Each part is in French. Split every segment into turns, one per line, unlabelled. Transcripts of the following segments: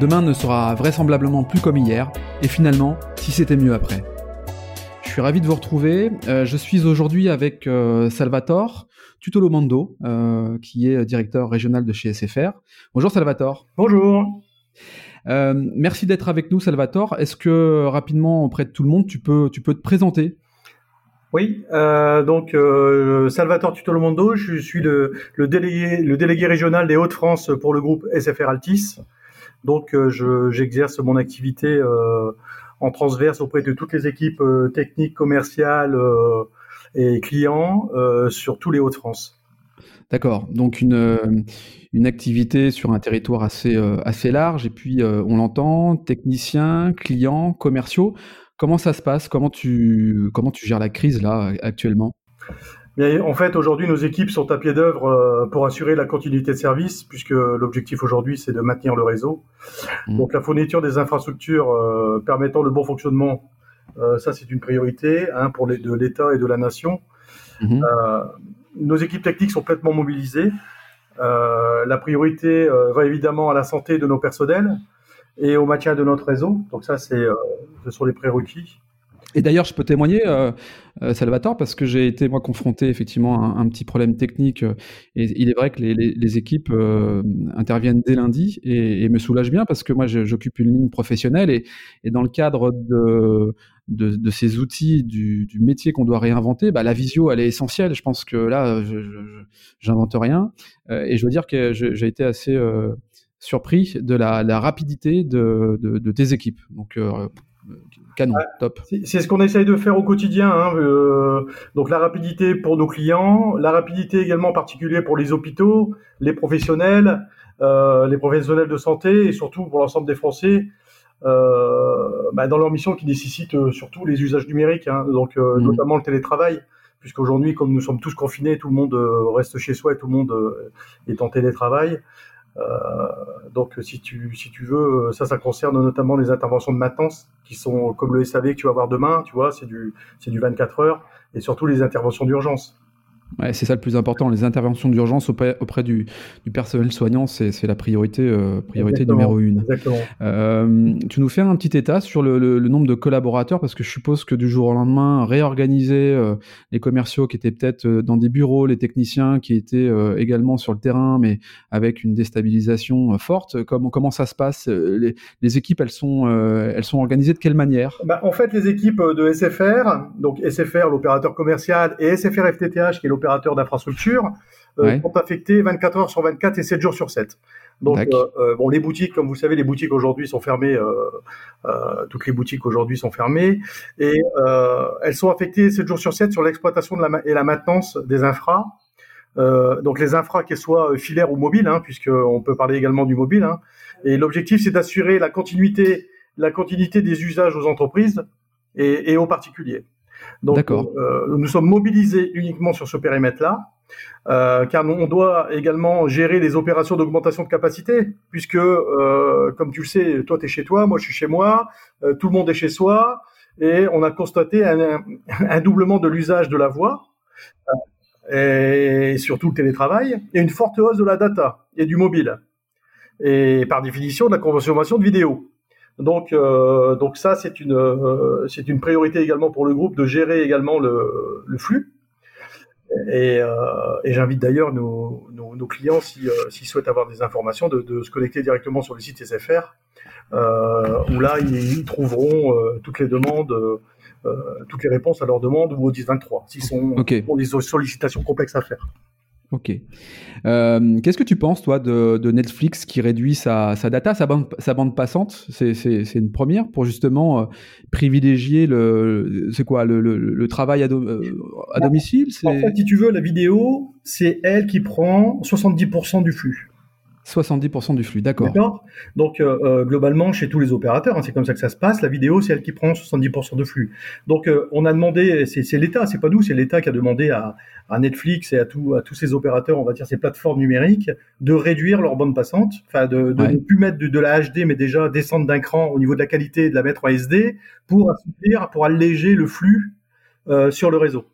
Demain ne sera vraisemblablement plus comme hier, et finalement, si c'était mieux après. Je suis ravi de vous retrouver. Euh, je suis aujourd'hui avec euh, Salvatore Tutolomando, euh, qui est directeur régional de chez SFR. Bonjour Salvatore.
Bonjour.
merci d'être avec nous Salvatore. Est-ce que rapidement auprès de tout le monde, tu peux, tu peux te présenter?
Oui, donc Salvatore Tutolomondo, je suis le, le, délégué, le délégué régional des Hauts-de-France pour le groupe SFR Altis. Donc, euh, j'exerce mon activité euh, en transverse auprès de toutes les équipes euh, techniques, commerciales et clients sur tous les Hauts-de-France.
D'accord. Donc une, activité sur un territoire assez, assez large. Et puis, on l'entend, techniciens, clients, commerciaux. Comment ça se passe? Comment tu, comment tu gères la crise là actuellement?
En fait, aujourd'hui, nos équipes sont à pied d'œuvre euh, pour assurer la continuité de service, puisque l'objectif aujourd'hui, c'est de maintenir le réseau. Mmh. Donc, la fourniture des infrastructures euh, permettant le bon fonctionnement, euh, ça, c'est une priorité hein, pour les, de l'État et de la nation. Mmh. nos équipes techniques sont pleinement mobilisées. la priorité va évidemment à la santé de nos personnels et au maintien de notre réseau. Donc, ça, c'est, ce sont les prérequis.
Et d'ailleurs, je peux témoigner, euh, euh, Salvatore, parce que j'ai été moi confronté effectivement à un, petit problème technique. Euh, et il est vrai que les, équipes euh, interviennent dès lundi et, me soulagent bien parce que moi j'occupe une ligne professionnelle et, dans le cadre de, ces outils du, métier qu'on doit réinventer, bah, la visio elle est essentielle. Je pense que là, j'invente rien et je veux dire que j'ai été assez surpris de la, rapidité de, de, tes équipes. Donc canon, top.
C'est ce qu'on essaye de faire au quotidien. Hein, euh, donc la rapidité pour nos clients, la rapidité également en particulier pour les hôpitaux, les professionnels, euh, les professionnels de santé et surtout pour l'ensemble des Français. Euh, bah, dans leur mission qui nécessite surtout les usages numériques, hein, donc mmh. notamment le télétravail, puisqu'aujourd'hui, comme nous sommes tous confinés, tout le monde reste chez soi et tout le monde est en télétravail. Euh, donc si tu, si tu veux, ça, ça concerne notamment les interventions de maintenance qui sont comme le SAV que tu vas voir demain, tu vois, c'est du, c'est du 24 heures, et surtout les interventions d'urgence.
Ouais, c'est ça le plus important. Les interventions d'urgence auprès, auprès du, du, personnel soignant, c'est la priorité, euh, priorité numéro une.
Exactement.
Euh, tu nous fais un petit état sur le, le, le, nombre de collaborateurs, parce que je suppose que du jour au lendemain, réorganiser euh, les commerciaux qui étaient peut-être dans des bureaux, les techniciens qui étaient également sur le terrain, mais avec une déstabilisation forte. Comment, comment ça se passe les, les, équipes, elles sont, elles sont organisées de quelle manière?
Bah, En fait, les équipes de SFR, donc SFR, l'opérateur commercial, et SFR FTTH, qui est opérateurs d'infrastructure euh, sont affectés 24 heures sur 24 et 7 jours sur 7. Donc, euh, euh, bon, les boutiques, comme vous savez, les boutiques aujourd'hui sont fermées. toutes les boutiques aujourd'hui sont fermées et elles sont affectées 7 jours sur 7 sur l'exploitation et la maintenance des infras. donc les infras, qu'elles soient filaires ou mobiles, hein, puisqu'on peut parler également du mobile. Hein. Et l'objectif, c'est d'assurer la continuité, la continuité des usages aux entreprises et, et aux particuliers. Donc, euh, nous sommes mobilisés uniquement sur ce périmètre-là, euh, car on doit également gérer les opérations d'augmentation de capacité, puisque, euh, comme tu le sais, toi tu es chez toi, moi je suis chez moi, euh, tout le monde est chez soi, et on a constaté un, un doublement de l'usage de la voix, et surtout le télétravail, et une forte hausse de la data et du mobile, et par définition de la consommation de vidéo. Donc, euh, donc ça, c'est une, euh, c'est une priorité également pour le groupe de gérer également le, le flux. Et, euh, et j'invite d'ailleurs nos, nos, nos, clients, s'ils si, souhaitent avoir des informations, de, de, se connecter directement sur le site SFR, où là, ils, ils trouveront toutes les demandes. toutes les réponses à leurs demandes ou au 1023, s'ils sont okay. ont des sollicitations complexes à faire.
Ok. Euh, Qu'est-ce que tu penses, toi, de, de Netflix qui réduit sa, sa, data, sa bande, sa bande passante? C'est une première pour justement euh, privilégier le, c'est quoi, le, le, le, travail à, do, euh, à domicile?
En fait, si tu veux, la vidéo, c'est elle qui prend 70% du flux.
70% du flux, d'accord.
Donc euh, euh, globalement, chez tous les opérateurs, hein, c'est comme ça que ça se passe. La vidéo, c'est elle qui prend 70% de flux. Donc euh, on a demandé, c'est l'État, c'est pas nous, c'est l'État qui a demandé à, à, Netflix et à, tout, à tous ces opérateurs, on va dire ces plateformes numériques, de réduire leur bande passante, enfin de, de ne plus mettre de, de, la HD, mais déjà descendre d'un cran au niveau de la qualité et de la mettre en SD pour assouplir, pour alléger le flux sur le réseau.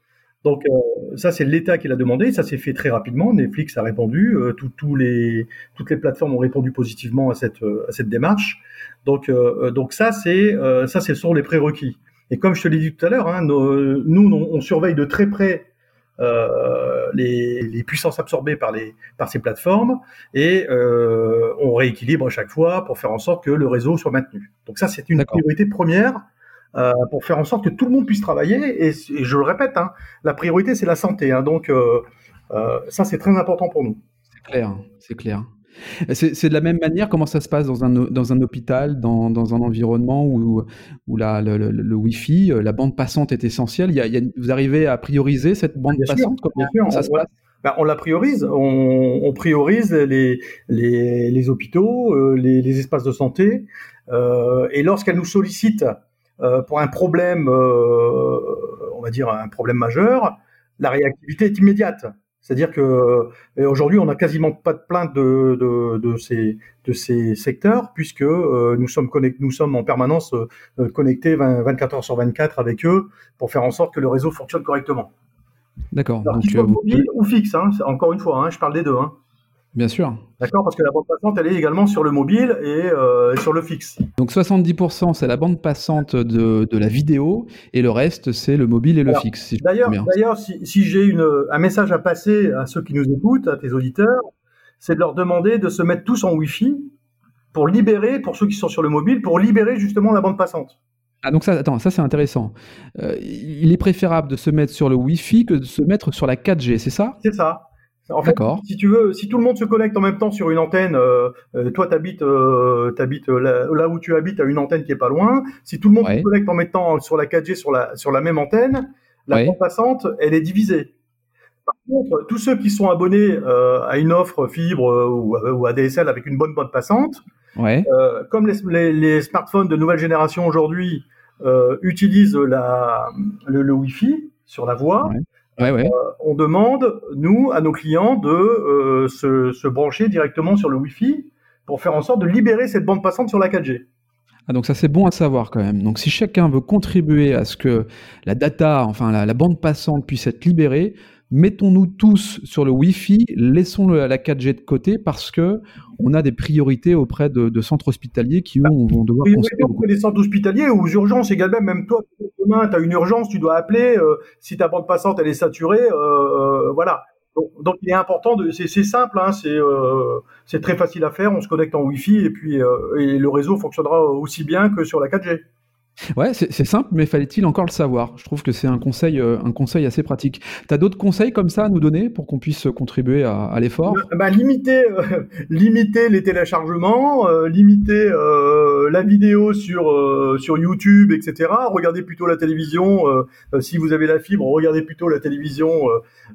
Donc euh, ça, c'est l'État qui l'a demandé. Ça s'est fait très rapidement. Netflix a répondu. Euh, les, toutes les plateformes ont répondu positivement à cette, euh, à cette démarche. Donc, donc ça, c'est ça, c'est sur les prérequis. Et comme je te l'ai dit tout à l'heure, hein, nous, on, surveille de très près les, les, puissances absorbées par, les, par ces plateformes et on rééquilibre à chaque fois pour faire en sorte que le réseau soit maintenu. Donc ça, c'est une priorité première euh, pour faire en sorte que tout le monde puisse travailler. Et, je le répète, hein, la priorité, c'est la santé. Hein, donc, euh, euh, ça, c'est très important pour nous.
C'est clair, c'est clair. C'est de la même manière comment ça se passe dans un, dans un hôpital, dans, dans un environnement où, où la, le, le, Wi-Fi, la bande passante est essentielle? Il y a, il y a, vous arrivez à prioriser cette bande passante?
Comment, sûr, ça se passe? Ben, on la priorise, on, on priorise les, les, les hôpitaux, les, les, espaces de santé, et lorsqu'elle nous sollicite pour un problème, euh, on va dire un problème majeur, la réactivité est immédiate. C'est-à-dire que aujourd'hui, on n'a quasiment pas de plainte de, de, de, ces, de ces secteurs, puisque euh, nous, sommes nous sommes en permanence connectés 24 heures sur 24 avec eux pour faire en sorte que le réseau fonctionne correctement.
D'accord.
Donc, mobile ou fixe, hein, encore une fois, hein, je parle des deux. Hein.
Bien sûr.
D'accord, parce que la bande passante, elle est également sur le mobile et euh, sur le fixe.
Donc 70%, c'est la bande passante de, de, la vidéo, et le reste, c'est le mobile et le fixe.
d'ailleurs, d'ailleurs, si, si j'ai un message à passer à ceux qui nous écoutent, à tes auditeurs, c'est de leur demander de se mettre tous en Wi-Fi pour libérer, pour ceux qui sont sur le mobile, pour libérer justement la bande passante.
Ah donc ça, attends, ça c'est intéressant. Euh, il est préférable de se mettre sur le Wi-Fi que de se mettre sur la 4G, c'est ça?
C'est ça. En fait, si tu veux, si tout le monde se connecte en même temps sur une antenne, euh, euh toi t'habites, euh, t'habites euh, là, là, où tu habites, à une antenne qui est pas loin. Si tout le monde se connecte en même temps sur la 4G sur la sur la même antenne, la bande passante, elle est divisée. Par contre, tous ceux qui sont abonnés euh, à une offre fibre ou, ou ADSL avec une bonne bande passante,
ouais.
comme les, les, les, smartphones de nouvelle génération aujourd'hui utilisent la, le, le Wi-Fi sur la voie.
Euh,
on demande, nous, à nos clients, de euh, se, brancher directement sur le Wi-Fi pour faire en sorte de libérer cette bande passante sur la 4G.
Ah, donc ça c'est bon à savoir quand même. Donc si chacun veut contribuer à ce que la data, enfin la bande passante puisse être libérée, mettons-nous tous sur le Wi-Fi, laissons le, la 4G de côté parce que on a des priorités auprès de, centres hospitaliers qui bah, vont devoir
construire. des centres hospitaliers ou aux urgences également. Même toi, demain, tu as une urgence, tu dois appeler. Euh, si ta bande passante elle est saturée, euh, euh, voilà. Donc, il est important de, c'est simple, hein, c'est c'est très facile à faire. On se connecte en Wi-Fi et puis et le réseau fonctionnera aussi bien que sur la 4G.
Ouais, c'est simple, mais fallait-il encore le savoir? Je trouve que c'est un conseil, euh, un conseil assez pratique. Tu as d'autres conseils comme ça à nous donner pour qu'on puisse contribuer à, l'effort?
Bah, limiter, euh, limiter les téléchargements, euh, limiter la vidéo sur, sur YouTube, etc. Regardez plutôt la télévision. si vous avez la fibre, regardez plutôt la télévision,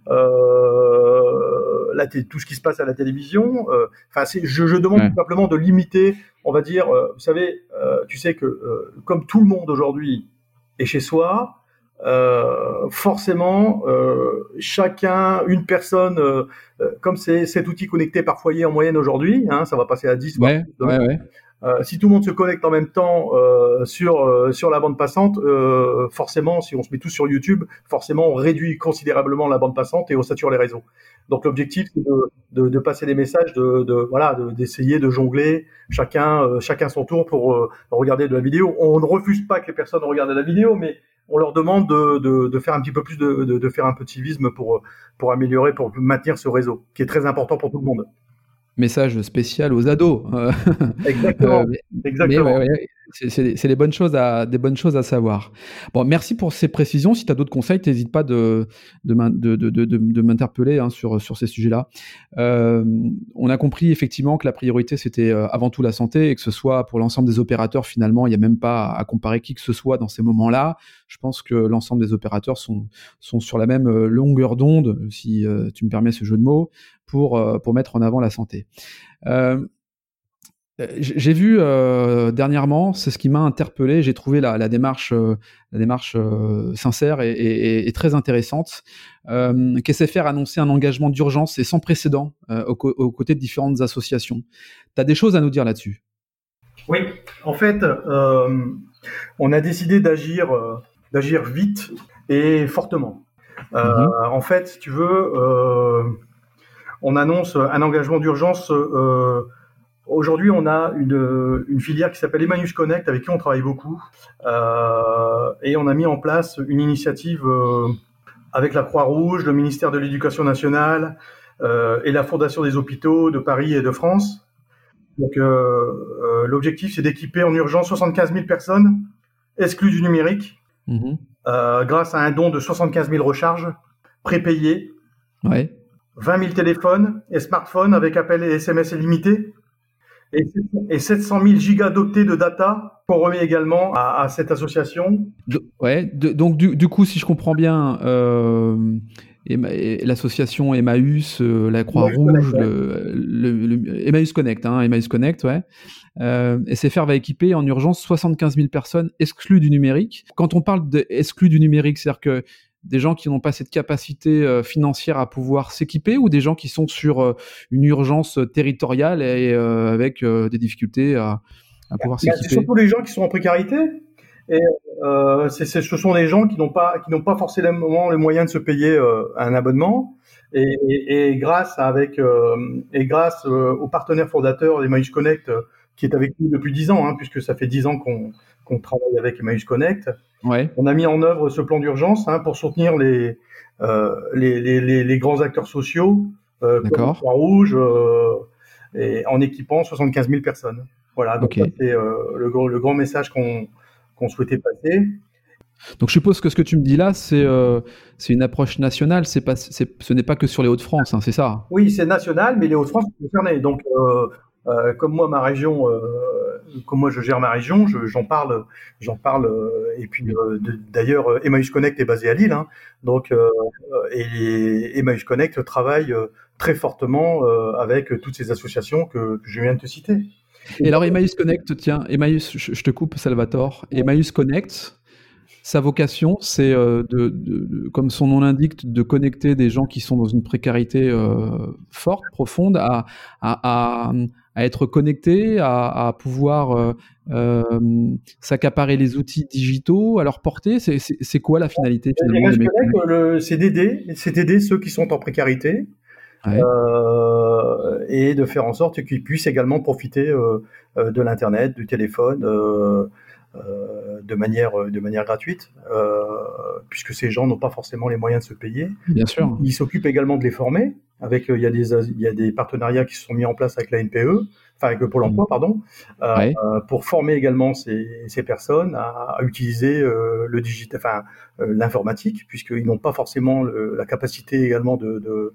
la tout ce qui se passe à la télévision. Enfin, je, je demande tout simplement de limiter on va dire, euh, vous savez, euh, tu sais que euh, comme tout le monde aujourd'hui est chez soi, forcément, chacun, une personne, comme c'est cet outil connecté par foyer en moyenne aujourd'hui, hein, ça va passer à 10.
Ouais, ouais, ouais.
Euh, si tout le monde se connecte en même temps euh, sur euh, sur la bande passante, forcément, si on se met tous sur YouTube, forcément, on réduit considérablement la bande passante et on sature les réseaux. Donc l'objectif, c'est de, de, de, passer des messages, de, de voilà, d'essayer de, jongler chacun chacun son tour pour regarder de la vidéo. On ne refuse pas que les personnes regardent la vidéo, mais on leur demande de, de, faire un petit peu plus de, de, faire un petit civisme pour, pour améliorer, pour maintenir ce réseau, qui est très important pour tout le monde
message spécial aux ados.
Exactement. Euh, Exactement.
C'est des bonnes choses à savoir. Merci pour ces précisions. Si tu as d'autres conseils, n'hésite pas de m'interpeller hein, sur ces sujets-là. Euh, on a compris effectivement que la priorité c'était euh, avant tout la santé et que ce soit pour l'ensemble des opérateurs finalement, il n'y a même pas à comparer qui que ce soit dans ces moments-là. Je pense que l'ensemble des opérateurs sont sur la même euh, longueur d'onde, si tu me permets ce jeu de mots, pour mettre en avant la santé. J'ai vu euh, dernièrement, c'est ce qui m'a interpellé. J'ai trouvé la, la, démarche, euh, la démarche sincère et, et, et, très intéressante. Euh, qu'SFR a annoncé un engagement d'urgence et sans précédent aux, aux, côtés de différentes associations. Tu as des choses à nous dire là-dessus?
Oui, en fait, on a décidé d'agir, d'agir vite et fortement. Mm-hmm. En fait, si tu veux, on annonce un engagement d'urgence. Aujourd'hui, on a une, une filière qui s'appelle Emmaüs Connect, avec qui on travaille beaucoup, euh, et on a mis en place une initiative euh, avec la Croix-Rouge, le ministère de l'Éducation nationale euh, et la Fondation des hôpitaux de Paris et de France. Donc, l'objectif, c'est d'équiper en urgence 75 000 personnes exclues du numérique, mmh. grâce à un don de 75 000 recharges prépayées,
ouais.
20 000 téléphones et smartphones avec appel et SMS illimité et 700 000 gigas d'octets de data qu'on remet également à, cette association.
ouais, donc du, coup, si je comprends bien, euh, l'association Emmaüs, euh, la Croix-Rouge, le, Emmaüs Connect, hein, Emmaüs Connect, ouais. Euh, SFR va équiper en urgence 75 000 personnes exclues du numérique. Quand on parle d'exclus du numérique, c'est-à-dire que des gens qui n'ont pas cette capacité euh, financière à pouvoir s'équiper ou des gens qui sont sur euh, une urgence territoriale et euh, avec des difficultés à, à pouvoir s'équiper
C'est surtout les gens qui sont en précarité. Et euh, c ce sont des gens qui n'ont pas qui n'ont pas forcément les moyens de se payer un abonnement. Et, et, et grâce avec et grâce aux partenaires fondateurs d'Emmaüs Connect qui est avec nous depuis dix ans, hein, puisque ça fait dix ans qu'on qu'on travaille avec Emmaüs Connect.
Ouais.
On a mis en œuvre ce plan d'urgence hein, pour soutenir les, euh, les, les, les, grands acteurs sociaux, euh, comme Rouge, euh, et en équipant 75 000 personnes. Voilà, donc c'est euh, le, le, grand message qu'on souhaitait passer.
Donc je suppose que ce que tu me dis là, c'est euh, une approche nationale, c'est pas, ce n'est pas que sur les Hauts-de-France, hein, c'est ça?
Oui, c'est national, mais les Hauts-de-France sont concernés. Donc euh, euh, comme moi, ma région, euh, comme moi je gère ma région, j'en parle, j'en parle. Euh, et puis d'ailleurs, Emmaüs Connect est basé à Lille, hein, donc et Emmaüs Connect travaille très fortement avec toutes ces associations que, je viens de te citer.
Et alors Emmaüs Connect, tiens, Emmaüs, je, te coupe Salvatore. Emmaüs Connect, sa vocation, c'est de, comme son nom l'indique, de connecter des gens qui sont dans une précarité forte, profonde, à, à, à être connecté, à, à pouvoir euh, euh, s'accaparer les outils digitaux à leur portée C'est quoi la finalité finalement
C'est d'aider, c'est d'aider ceux qui sont en précarité. Euh, et de faire en sorte qu'ils puissent également profiter euh, de l'internet, du téléphone, euh, de manière de manière gratuite, puisque ces gens n'ont pas forcément les moyens de se payer.
Bien sûr.
Ils s'occupent également de les former. Avec il y a des il y a des partenariats qui se sont mis en place avec la NPE, enfin avec le Pôle Emploi, mmh. pardon, pour former également ces, ces personnes à, à utiliser le digital, enfin l'informatique, puisqu'ils n'ont pas forcément le, la capacité également de,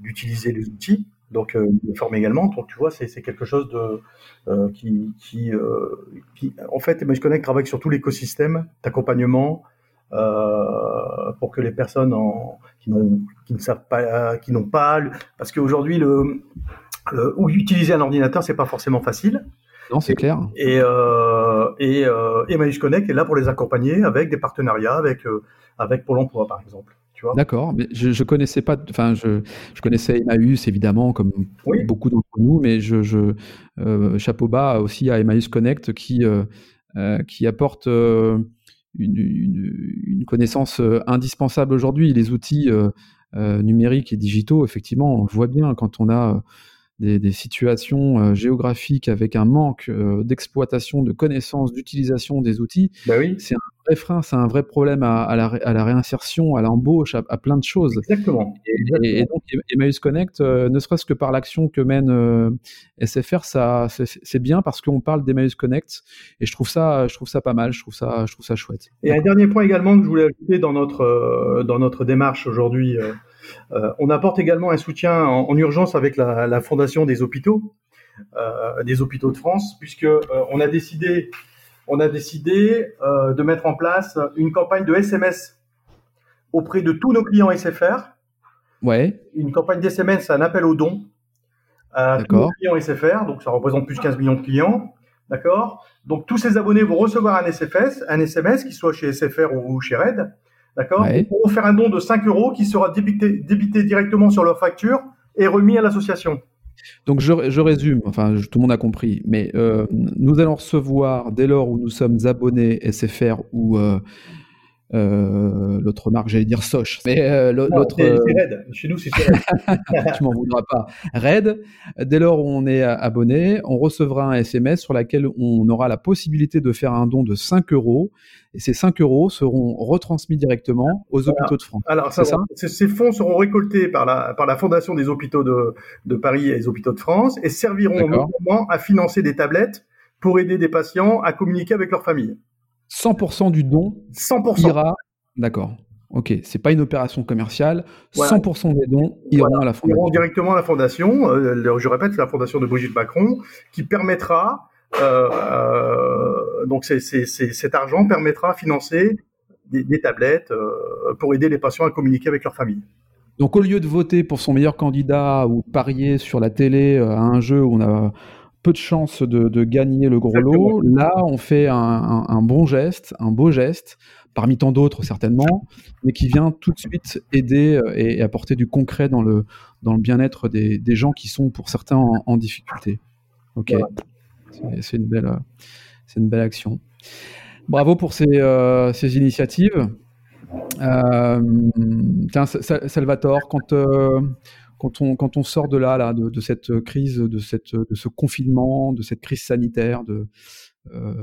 d'utiliser les outils donc euh, les former également. Donc tu vois, c'est quelque chose de euh, qui, qui, euh, qui, en fait, je Connect travaille sur tout l'écosystème d'accompagnement euh, pour que les personnes en, qui, qui ne savent pas, qui n'ont pas, parce qu'aujourd'hui le, le, ou utiliser un ordinateur, c'est pas forcément facile.
Non, c'est clair.
Et, euh, et, euh, et Connect est là pour les accompagner avec des partenariats avec, euh, avec Pôle emploi, par exemple.
D'accord, mais je, je connaissais pas, enfin je, je connaissais Emmaüs évidemment comme beaucoup d'entre nous, mais je, je euh, chapeau bas aussi à Emmaüs Connect qui euh, euh, qui apporte euh, une, connaissance euh, indispensable aujourd'hui. Les outils euh, numériques et digitaux, effectivement, on le voit bien quand on a des, des situations géographiques avec un manque d'exploitation, de connaissances, d'utilisation des outils.
Bah oui.
C'est un vrai frein, c'est un vrai problème à, la, réinsertion, à l'embauche, à, plein de choses.
Exactement.
Et, donc Emmaüs Connect, euh, ne serait-ce que par l'action que mène euh, SFR, ça, c'est bien parce qu'on parle d'Emmaüs Connect et je trouve ça, je trouve ça pas mal, je trouve ça, je trouve ça chouette.
Et un dernier point également que je voulais ajouter dans notre dans notre démarche aujourd'hui, on apporte également un soutien en, urgence avec la, la, fondation des hôpitaux, des hôpitaux de France, puisque on a décidé on a décidé euh, de mettre en place une campagne de SMS auprès de tous nos clients SFR.
Ouais.
Une campagne d'SMS, c'est un appel aux dons à tous nos clients SFR, donc ça représente plus de 15 millions de clients. D'accord? Donc tous ces abonnés vont recevoir un SFS, un SMS, qu'il soit chez SFR ou chez Red. D'accord Ils pourront faire un don de 5 euros qui sera débité, débité directement sur leur facture et remis à l'association.
Donc je, résume, enfin tout le monde a compris, mais euh, nous allons recevoir dès lors où nous sommes abonnés SFR ou euh, l'autre marque, j'allais dire Soch, mais l'autre.
C'est Red. Chez nous, c'est Red.
tu m'en voudras pas. Red. Dès lors où on est abonné, on recevra un SMS sur lequel on aura la possibilité de faire un don de 5 euros et ces 5 euros seront retransmis directement aux hôpitaux de France.
Alors, ça, ces fonds seront récoltés par la, par la Fondation des hôpitaux de, de Paris et des hôpitaux de France et serviront notamment à financer des tablettes pour aider des patients à communiquer avec leur famille.
100% du don 100%. ira. D'accord. Ok, c'est pas une opération commerciale. 100% des dons iront à la fondation.
Iront directement à la fondation. Euh, je répète, la fondation de Brigitte Macron qui permettra euh, euh, donc cet argent permettra de financer des, tablettes euh, pour aider les patients à communiquer avec leur famille.
Donc au lieu de voter pour son meilleur candidat ou parier sur la télé à un jeu où on a peu de chances de, gagner le gros lot, là on fait un, bon geste, un beau geste, parmi tant d'autres certainement, mais qui vient tout de suite aider et, apporter du concret dans le, dans le bien-être des, gens qui sont pour certains en, difficulté. Ok. C'est une belle, c'est une belle action. Bravo pour ces, euh, ces initiatives. Euh, tiens, Salvatore, quand, euh, quand, on, sort de là, de, cette crise, de, ce confinement, de cette crise sanitaire, de,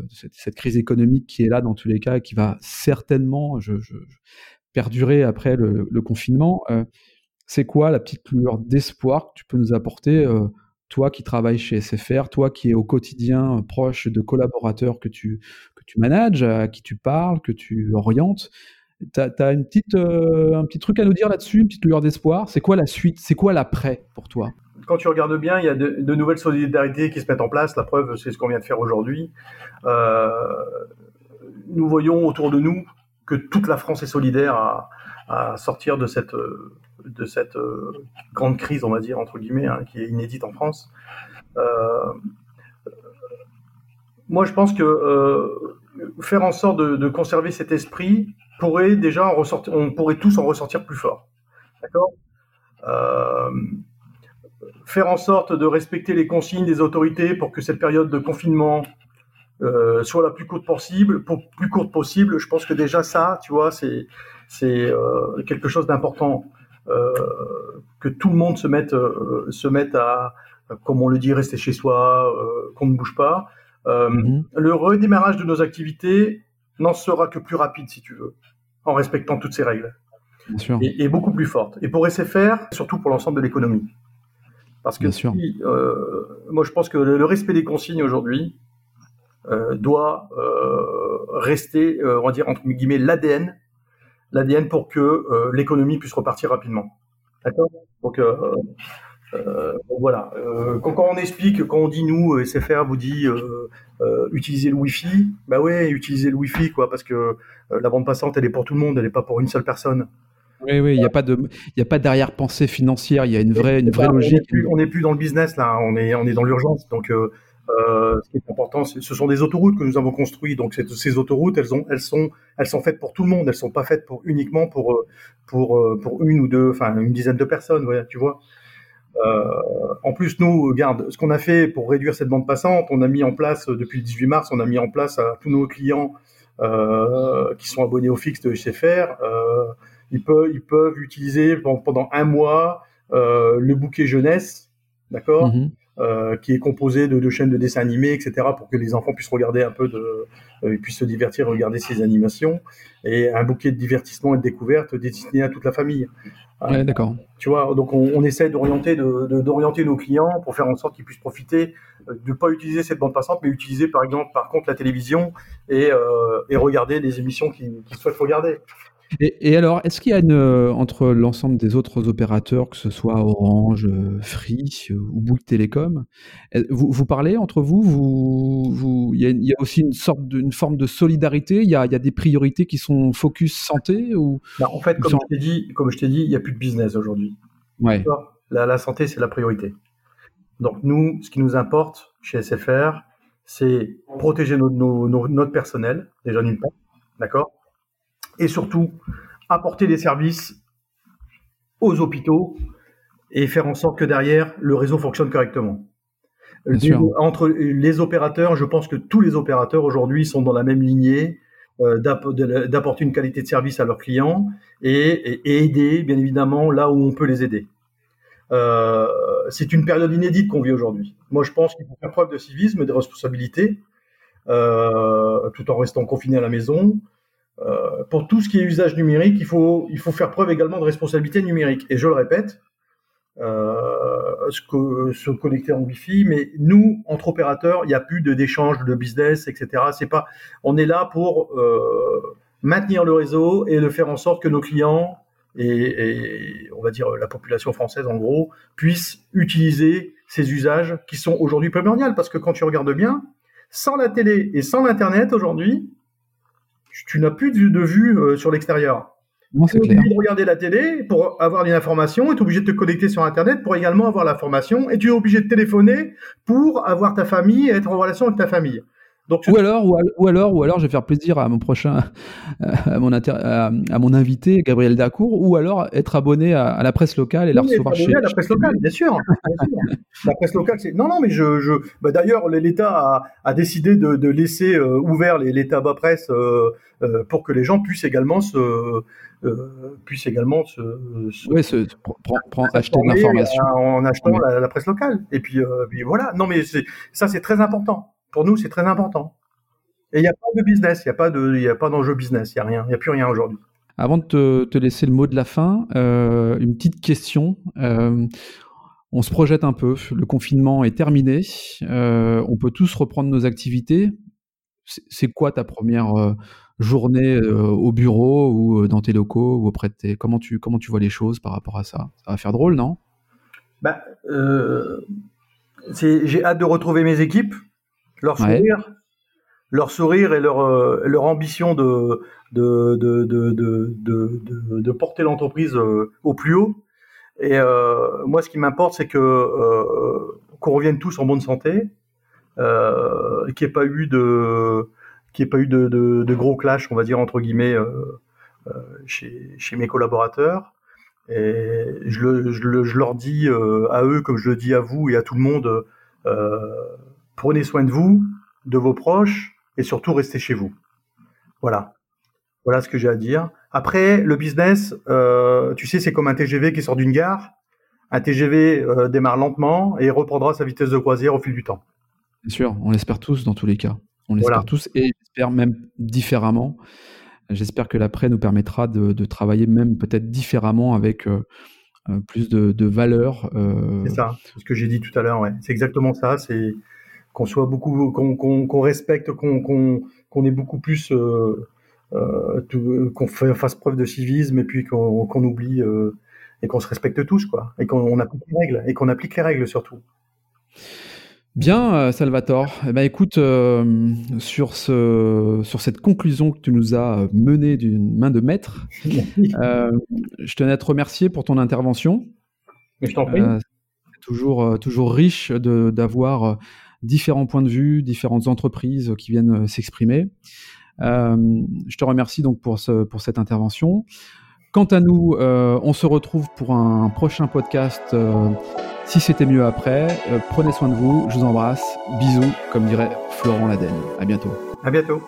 cette, crise économique qui est là dans tous les cas et qui va certainement perdurer après le, confinement, c'est quoi la petite lueur d'espoir que tu peux nous apporter toi qui travailles chez SFR, toi qui es au quotidien proche de collaborateurs que tu, que tu manages, à qui tu parles, que tu orientes, tu as, une petite, euh, un petit truc à nous dire là-dessus, une petite lueur d'espoir? C'est quoi la suite? C'est quoi l'après pour toi?
Quand tu regardes bien, il y a de, nouvelles solidarités qui se mettent en place. La preuve, c'est ce qu'on vient de faire aujourd'hui. Euh, nous voyons autour de nous que toute la France est solidaire à, sortir de cette, de cette euh, grande crise, on va dire, entre guillemets, hein, qui est inédite en France. Moi, je pense que faire en sorte de, conserver cet esprit pourrait déjà en ressortir, on pourrait tous en ressortir plus fort. D'accord? Faire en sorte de respecter les consignes des autorités pour que cette période de confinement soit la plus courte possible, pour, plus courte possible. Je pense que déjà ça, tu vois, c'est c'est quelque chose d'important. Euh, que tout le monde se mette, euh, se mette à, comme on le dit, rester chez soi, euh, qu'on ne bouge pas. Mhm. Le redémarrage de nos activités n'en sera que plus rapide, si tu veux, en respectant toutes ces règles. Et, beaucoup plus forte. Et pour SFR, surtout pour l'ensemble de l'économie. Parce que moi, je pense que le, respect des consignes aujourd'hui doit rester, on va dire, entre guillemets, l'ADN l'ADN pour que euh, l'économie puisse repartir rapidement. D'accord? Donc, euh, euh, voilà. Quand, quand, on explique, quand on dit nous, SFR vous dit utiliser le Wi-Fi, bah ouais, utiliser le Wi-Fi, quoi, parce que la bande passante, elle est pour tout le monde, elle n'est pas pour une seule personne.
Oui, oui, il n'y a pas de, il a pas d'arrière-pensée financière. Il y a une vraie, une vraie logique.
On n'est plus, dans le business là. On est, on est dans l'urgence. Donc, euh, ce qui est important, ce sont des autoroutes que nous avons construites. Donc ces autoroutes, elles, ont, elles, sont, elles sont faites pour tout le monde. Elles sont pas faites pour uniquement pour euh, pour euh, pour une ou deux, enfin une dizaine de personnes. Ouais, tu vois. Euh, en plus, nous, regarde, ce qu'on a fait pour réduire cette bande passante, on a mis en place depuis le 18 mars, on a mis en place à tous nos clients euh, qui sont abonnés au fixe de SFR, ils peuvent ils peuvent utiliser pendant un mois le bouquet jeunesse, d'accord? Mm-hmm. qui est composé de, de, chaînes de dessins animés, etc., pour que les enfants puissent regarder un peu de, puissent se divertir, regarder ces animations, et un bouquet de divertissement et de découvertes destiné à toute la famille.
Ouais, d'accord.
Tu vois, donc on, on essaie d'orienter, de, d'orienter nos clients pour faire en sorte qu'ils puissent profiter, de ne pas utiliser cette bande passante, mais utiliser par exemple, par contre, la télévision et, et regarder des émissions qu'ils souhaitent regarder.
Et, alors, est-ce qu'il y a une, euh, entre l'ensemble des autres opérateurs, que ce soit Orange, euh, Free euh, ou Bouygues Télécom, vous, vous parlez entre vous, vous, vous il, y a, aussi une sorte d'une forme de solidarité il y, a, il y, a, des priorités qui sont focus santé ou
bah, En fait, comme je t'ai dit, comme je t'ai dit, il n'y a plus de business aujourd'hui.
Ouais.
La, la santé, c'est la priorité. Donc nous, ce qui nous importe chez SFR, c'est protéger nos, nos, notre personnel, déjà d'une part, d'accord? Et surtout apporter des services aux hôpitaux et faire en sorte que derrière, le réseau fonctionne correctement. Entre les opérateurs, je pense que tous les opérateurs aujourd'hui sont dans la même lignée euh, d'apporter une qualité de service à leurs clients et, aider, bien évidemment, là où on peut les aider. Euh, c'est une période inédite qu'on vit aujourd'hui. Moi, je pense qu'il faut faire preuve de civisme et de responsabilité, euh, tout en restant confiné à la maison. Euh, pour tout ce qui est usage numérique, il faut, il faut faire preuve également de responsabilité numérique. Et je le répète, euh, se, se, connecter en Wi-Fi, mais nous, entre opérateurs, il n'y a plus d'échange de business, etc. C'est pas, on est là pour euh, maintenir le réseau et de faire en sorte que nos clients et, et, on va dire la population française en gros puissent utiliser ces usages qui sont aujourd'hui primordiaux parce que quand tu regardes bien, sans la télé et sans l'internet aujourd'hui, tu n'as plus de, vue euh, sur l'extérieur.
Tu es obligé
de regarder la télé pour avoir une information, tu es obligé de te connecter sur Internet pour également avoir l'information, et tu es obligé de téléphoner pour avoir ta famille et être en relation avec ta famille
ou, alors, ou, alors, ou alors, je vais faire plaisir à mon prochain, à mon, à, mon invité Gabriel Dacour, ou alors être abonné à, la presse locale et la recevoir chez.
la presse locale, bien sûr. la presse locale, c'est non, non, mais je, je... Bah, d'ailleurs, l'État a, a, décidé de, de laisser euh, ouvert les, les tabacs presse euh, euh, pour que les gens puissent également se euh, puissent également se,
se, ouais, se acheter de l'information
en achetant la, la, presse locale. Et puis, puis voilà. Non, mais ça, c'est très important pour nous, c'est très important. Et il n'y a pas de business, il n'y a pas de, il a pas d'enjeu business, il n'y a rien, il n'y a plus rien aujourd'hui.
Avant de te, laisser le mot de la fin, euh, une petite question. Euh, on se projette un peu. Le confinement est terminé. Euh, on peut tous reprendre nos activités. C'est quoi ta première journée au bureau ou dans tes locaux ou auprès de tes... Comment tu, comment tu vois les choses par rapport à ça? Ça va faire drôle, non?
Bah, J'ai hâte de retrouver mes équipes leur sourire, leur sourire et leur, euh, leur ambition de, de, de, de, de, porter l'entreprise euh, au plus haut. Et euh, moi, ce qui m'importe, c'est que euh, qu'on revienne tous en bonne santé, euh, qu'il n'y ait pas eu de qu'il ait pas eu de, de, de, gros clash, on va dire entre guillemets, chez, chez mes collaborateurs. Et je, le, je, le, je leur dis à eux, comme je le dis à vous et à tout le monde, Prenez soin de vous, de vos proches et surtout restez chez vous. Voilà. Voilà ce que j'ai à dire. Après, le business, euh, tu sais, c'est comme un TGV qui sort d'une gare. Un TGV euh, démarre lentement et reprendra sa vitesse de croisière au fil du temps.
Bien sûr, on l'espère tous dans tous les cas. On l'espère tous et j'espère même différemment. J'espère que l'après nous permettra de, travailler même peut-être différemment avec euh, plus de, de valeur.
C'est ça, ce que j'ai dit tout à l'heure. Ouais. C'est exactement ça. C'est qu'on soit beaucoup, qu'on respecte, qu'on ait beaucoup plus, euh, euh, qu'on fasse preuve de civisme et puis qu'on oublie euh, et qu'on se respecte tous, quoi, et qu'on applique les règles et qu'on applique les règles surtout.
Bien, Salvatore. Eh ben, écoute, sur, ce, sur cette conclusion que tu nous as menée d'une main de maître, je tenais à te remercier pour ton intervention.
Mais je t'en prie.
toujours, toujours riche d'avoir différents points de vue, différentes entreprises qui viennent euh, s'exprimer. Euh, je te remercie donc pour, ce, pour cette intervention. Quant à nous, euh, on se retrouve pour un prochain podcast. si c'était mieux après, prenez soin de vous. Je vous embrasse. Bisous, comme dirait Florent Laden. À bientôt.
À bientôt.